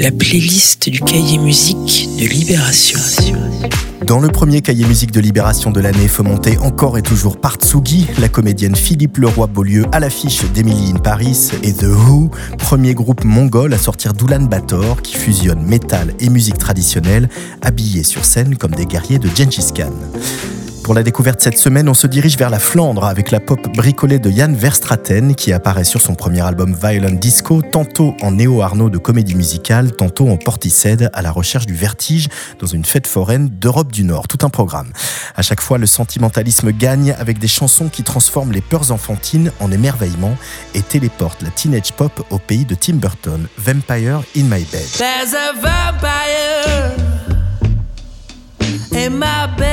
la playlist du cahier musique de Libération. Dans le premier cahier musique de Libération de l'année, fomenté encore et toujours par Tsugi, la comédienne Philippe Leroy-Beaulieu à l'affiche d'Emily in Paris et The Who, premier groupe mongol à sortir d'Ulan Bator qui fusionne métal et musique traditionnelle, habillés sur scène comme des guerriers de Gengis Khan. Pour la découverte cette semaine, on se dirige vers la Flandre avec la pop bricolée de Jan Verstraten qui apparaît sur son premier album Violent Disco, tantôt en néo-arnaud de comédie musicale, tantôt en porticède à la recherche du vertige dans une fête foraine d'Europe du Nord. Tout un programme. À chaque fois, le sentimentalisme gagne avec des chansons qui transforment les peurs enfantines en émerveillement et téléportent la teenage pop au pays de Tim Burton, Vampire in My Bed. There's a vampire in my bed.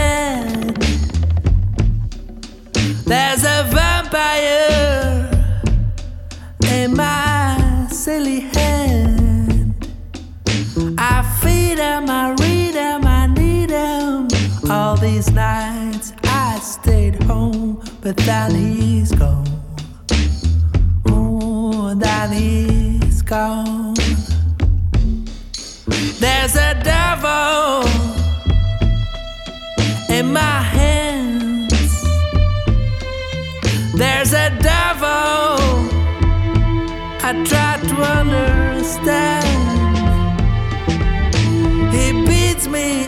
These nights I stayed home, but then he's gone. Oh, then he's gone. There's a devil in my hands. There's a devil. I try to understand. He beats me,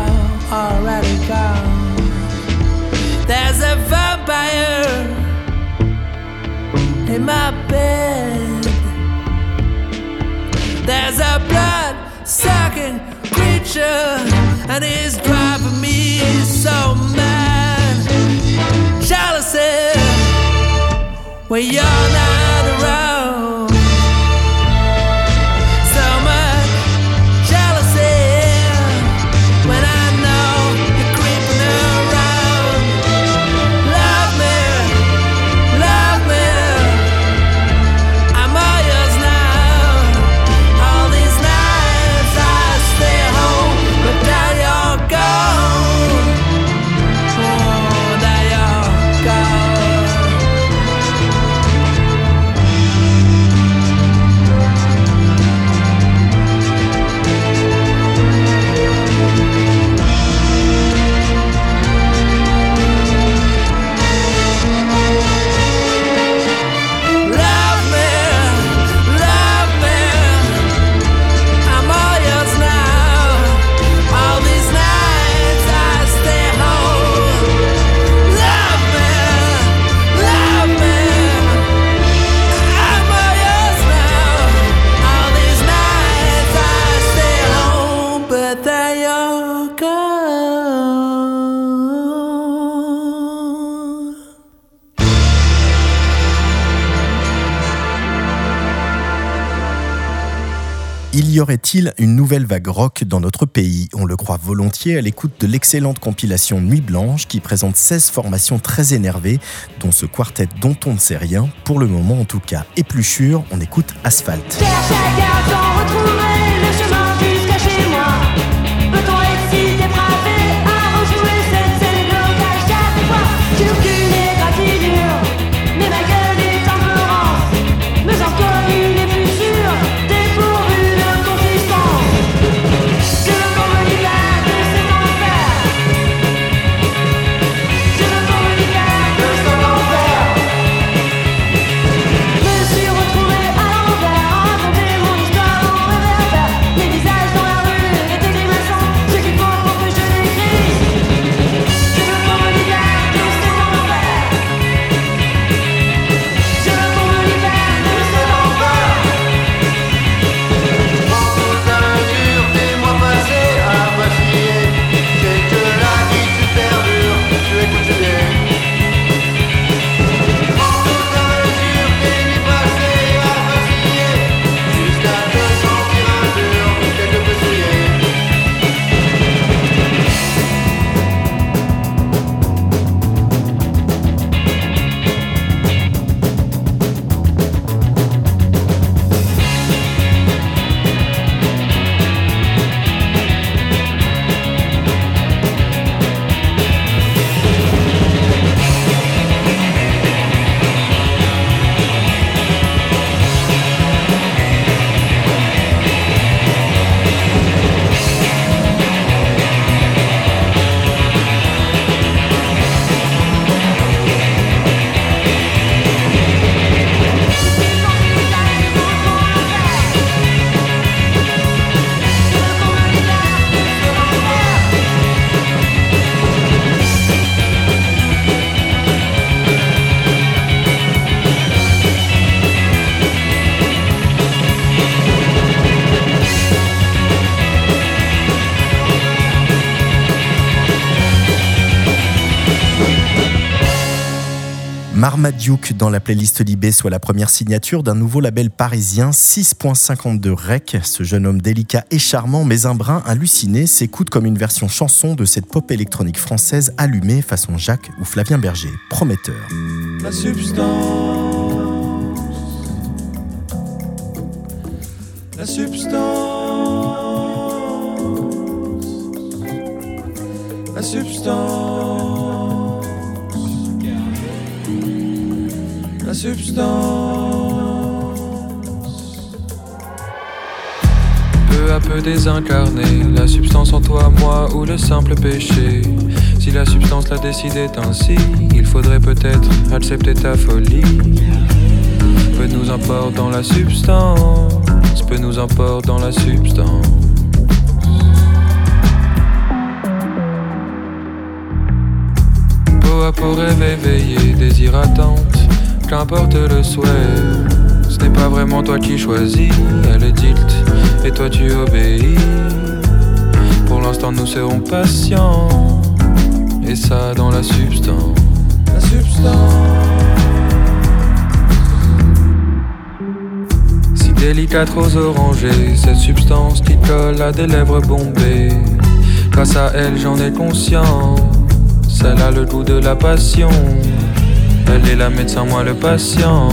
already gone. There's a vampire in my bed. There's a blood sucking creature, and he's driving me so mad. Jealousy when you're not y aurait-il une nouvelle vague rock dans notre pays? On le croit volontiers à l'écoute de l'excellente compilation Nuit Blanche qui présente 16 formations très énervées, dont ce quartet dont on ne sait rien, pour le moment en tout cas. Et plus sûr, on écoute Asphalt. Marmaduke dans la playlist Libé, soit la première signature d'un nouveau label parisien 6.52 rec. Ce jeune homme délicat et charmant, mais un brin halluciné, s'écoute comme une version chanson de cette pop électronique française allumée façon Jacques ou Flavien Berger. Prometteur. La substance. La substance. La substance. Peu à peu désincarné, la substance en toi, moi ou le simple péché. Si la substance l'a décidé ainsi, il faudrait peut-être accepter ta folie. Peu nous importe dans la substance, peu nous importe dans la substance. À peau rêve éveillé, désir attente, qu'importe le souhait. Ce n'est pas vraiment toi qui choisis, elle est dilte et toi tu obéis. Pour l'instant nous serons patients, et ça dans la substance. La substance. Si délicate rose orangée, cette substance qui colle à des lèvres bombées. Grâce à elle j'en ai conscience, elle a le goût de la passion. Elle est la médecin, moi le patient.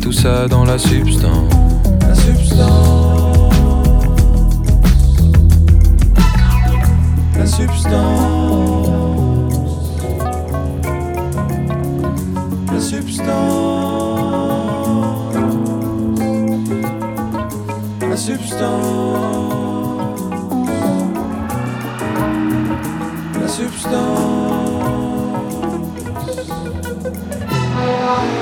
Tout ça dans la substance. La substance. La substance. La substance. La substance. La substance. 아.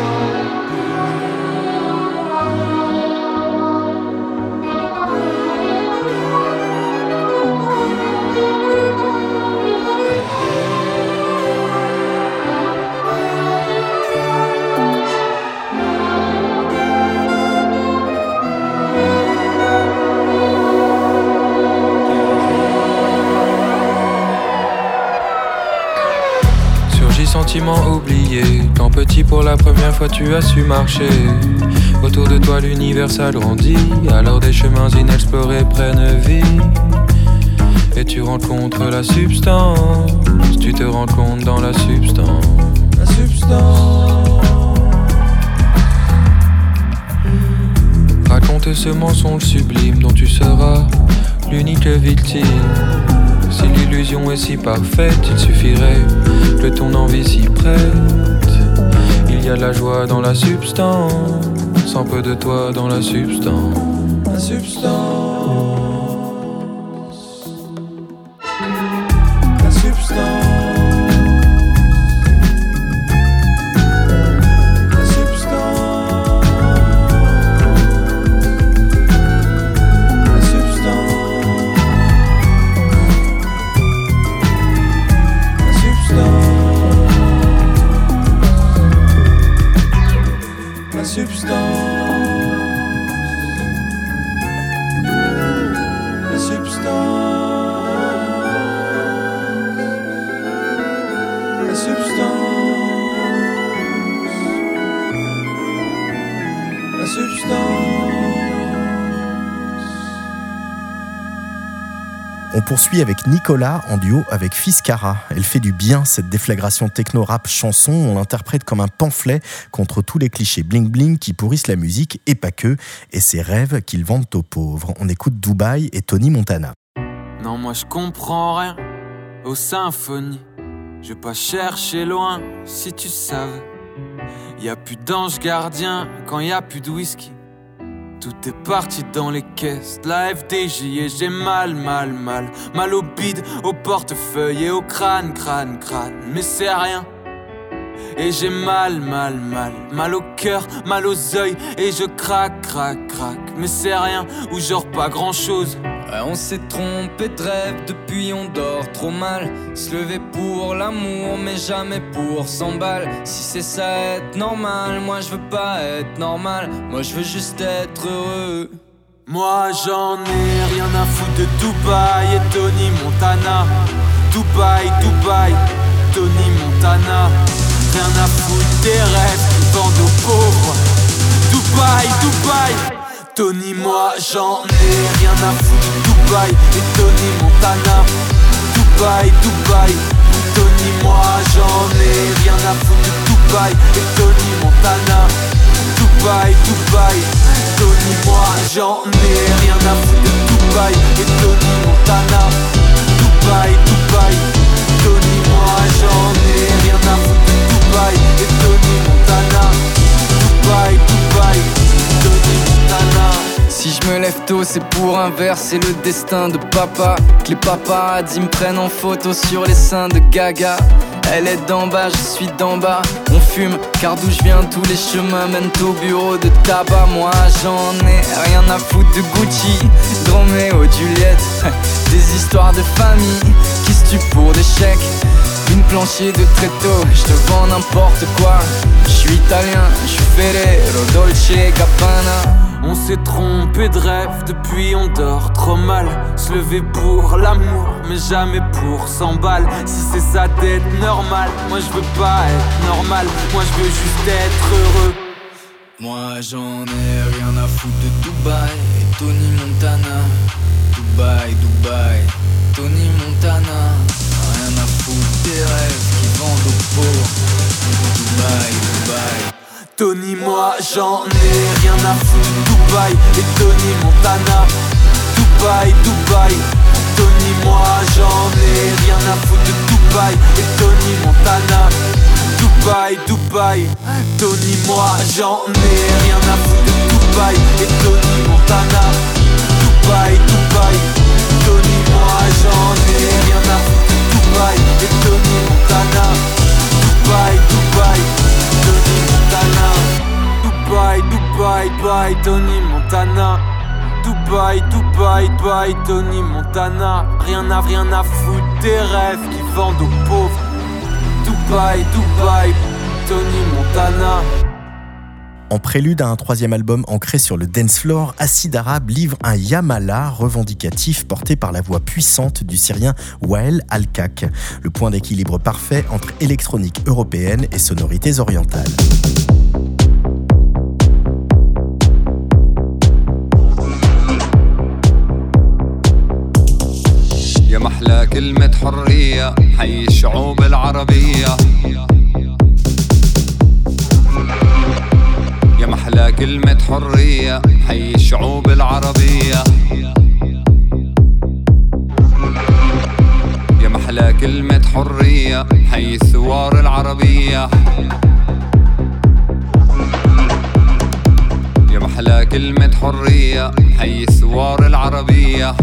Pour la première fois tu as su marcher Autour de toi l'univers s'agrandit Alors des chemins inexplorés prennent vie Et tu rencontres la substance Tu te rends compte dans la substance La substance. Raconte ce mensonge sublime dont tu seras l'unique victime. Si l'illusion est si parfaite, il suffirait que ton envie s'y prête. Il y a de la joie dans la substance, sans peu de toi dans la substance. La substance. Substance. On poursuit avec Nicolas en duo avec Fiskara. Elle fait du bien cette déflagration techno-rap chanson. On l'interprète comme un pamphlet contre tous les clichés bling-bling qui pourrissent la musique et pas que, et ses rêves qu'ils vendent aux pauvres. On écoute Dubaï et Tony Montana. Non, moi je comprends rien aux symphonies. Je vais pas chercher loin si tu savais. Y a plus d'ange gardien quand y a plus de whisky. Tout est parti dans les caisses la FDJ et j'ai mal, mal, mal. Mal au bide, au portefeuille et au crâne, crâne, crâne. Mais c'est rien. Et j'ai mal, mal, mal, mal au cœur, mal aux yeux et je craque, craque, craque. Mais c'est rien ou genre pas grand chose. Ouais, on s'est trompé de rêve, depuis on dort trop mal. Se lever pour l'amour, mais jamais pour 100 balles. Si c'est ça être normal, moi je veux pas être normal. Moi je veux juste être heureux. Moi j'en ai rien à foutre de Dubaï et Tony Montana. Dubaï, Dubaï, Tony Montana. Rien à foutre des rêves vendent aux pauvres. Dubaï, Dubaï, Tony, moi j'en ai rien à foutre. Dubaï et Tony Montana. Dubaï, Dubaï, Tony, moi j'en ai rien à foutre. Dubaï et Tony Montana. Dubaï, Dubaï, Tony, moi j'en ai rien à foutre de Dubaï et Tony Montana. Dubaï, Dubaï, Tony, moi j'en ai rien à foutre Si je me lève tôt, c'est pour inverser le destin de papa. Que les paparazzis me prennent en photo sur les seins de Gaga. Elle est d'en bas, je suis d'en bas. On fume, car d'où je viens, tous les chemins mènent au bureau de tabac. Moi j'en ai rien à foutre de Gucci, de Romeo, Juliette. Des histoires de famille qui se tuent pour des chèques. Plancher de tréteau, je te vends n'importe quoi. Je suis italien, je suis Ferrero, Dolce et Gabbana. On s'est trompé de rêve, depuis on dort trop mal. Se lever pour l'amour, mais jamais pour 100 balles. Si c'est ça d'être normal, moi je veux pas être normal. Moi je veux juste être heureux. Moi j'en ai rien à foutre de Dubaï et Tony Montana. Dubaï, Dubaï, Tony Montana. Rien à foutre des rêves qui vendent aux pauvres. Dubaï, Dubaï. Tony, moi j'en ai rien à foutre. Dubaï et Tony Montana. Dubaï, Dubaï. Tony, moi j'en ai rien à foutre de Dubaï et Tony Montana. Dubaï, Dubaï. Tony, moi j'en ai rien à foutre de Dubaï et Tony Montana. Dubaï, Dubaï. Tony, moi j'en ai rien à foutre Dubaï et Tony Montana. Dubaï, Dubaï. Tony Montana. Dubaï, Dubaï, Tony Montana. Dubaï, Dubaï, Dubaï, Tony Montana. Rien à rien à foutre des rêves qui vendent aux pauvres. Dubaï, Dubaï, Tony Montana. En prélude à un troisième album ancré sur le dance floor, Acid Arabe livre un Yamala revendicatif porté par la voix puissante du Syrien Wael Al-Kak, le point d'équilibre parfait entre électronique européenne et sonorités orientales. يا محلى كلمة حرية حي الشعوب العربية يا محلى كلمة حرية حي الشعوب العربية. يا محلى كلمة حرية حي الثوار العربية. يا محلى كلمة حرية حي الثوار العربية.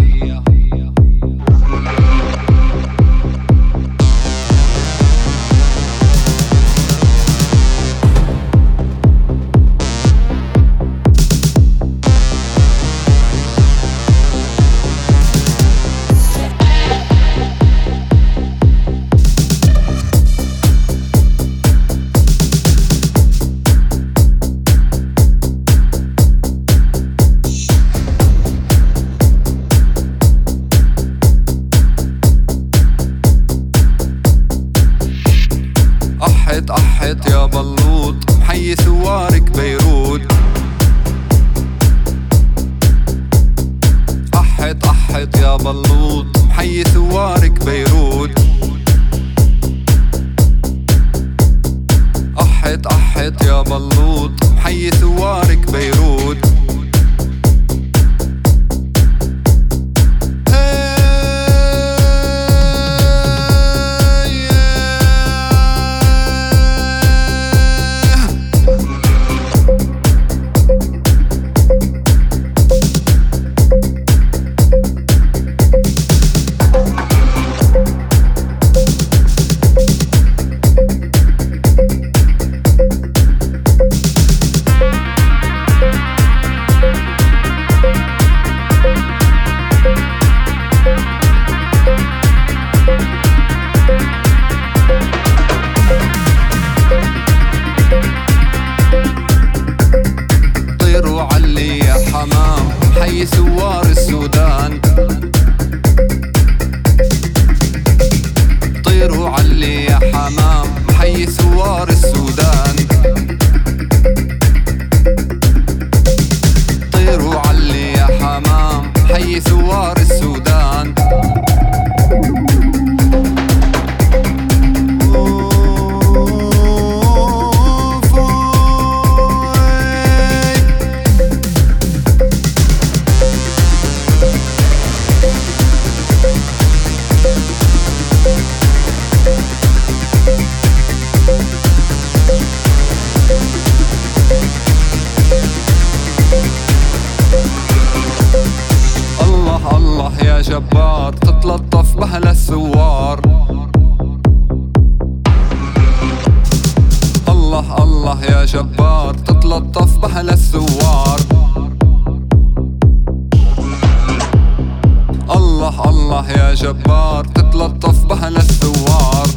الله يا جبار تتلطف بها الثوار.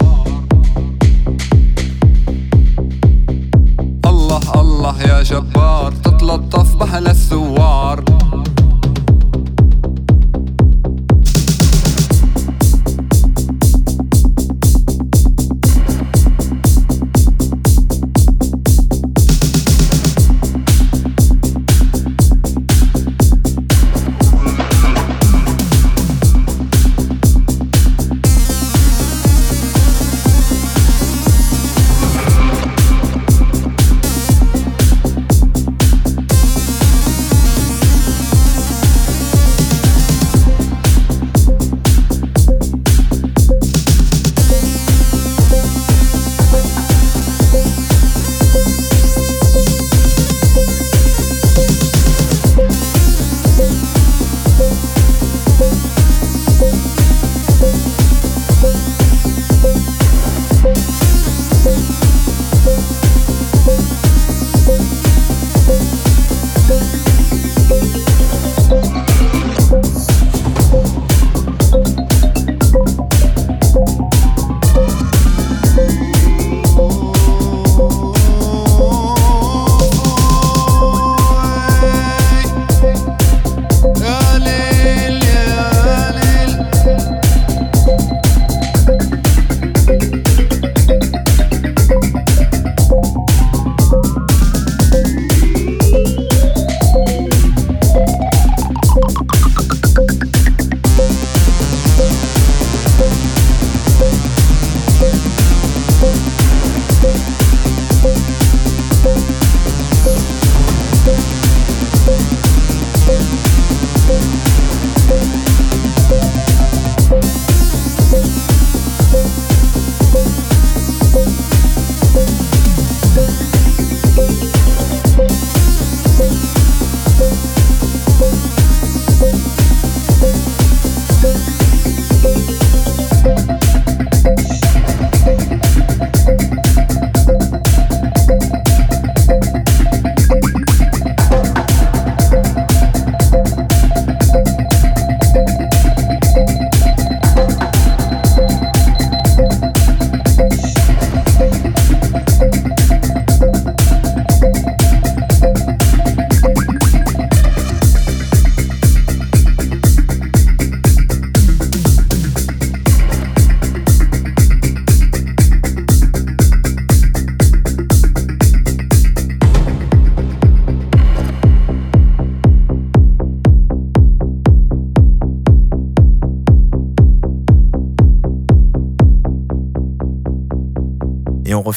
الله الله يا جبار تتلطف بها الثوار.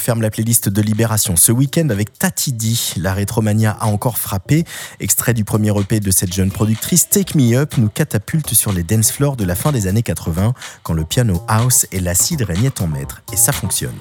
Ferme la playlist de Libération ce week-end avec Tatidi. La rétromania a encore frappé. Extrait du premier EP de cette jeune productrice, Take Me Up nous catapulte sur les dance floors de la fin des années 80 quand le piano house et l'acide régnaient en maître. Et ça fonctionne.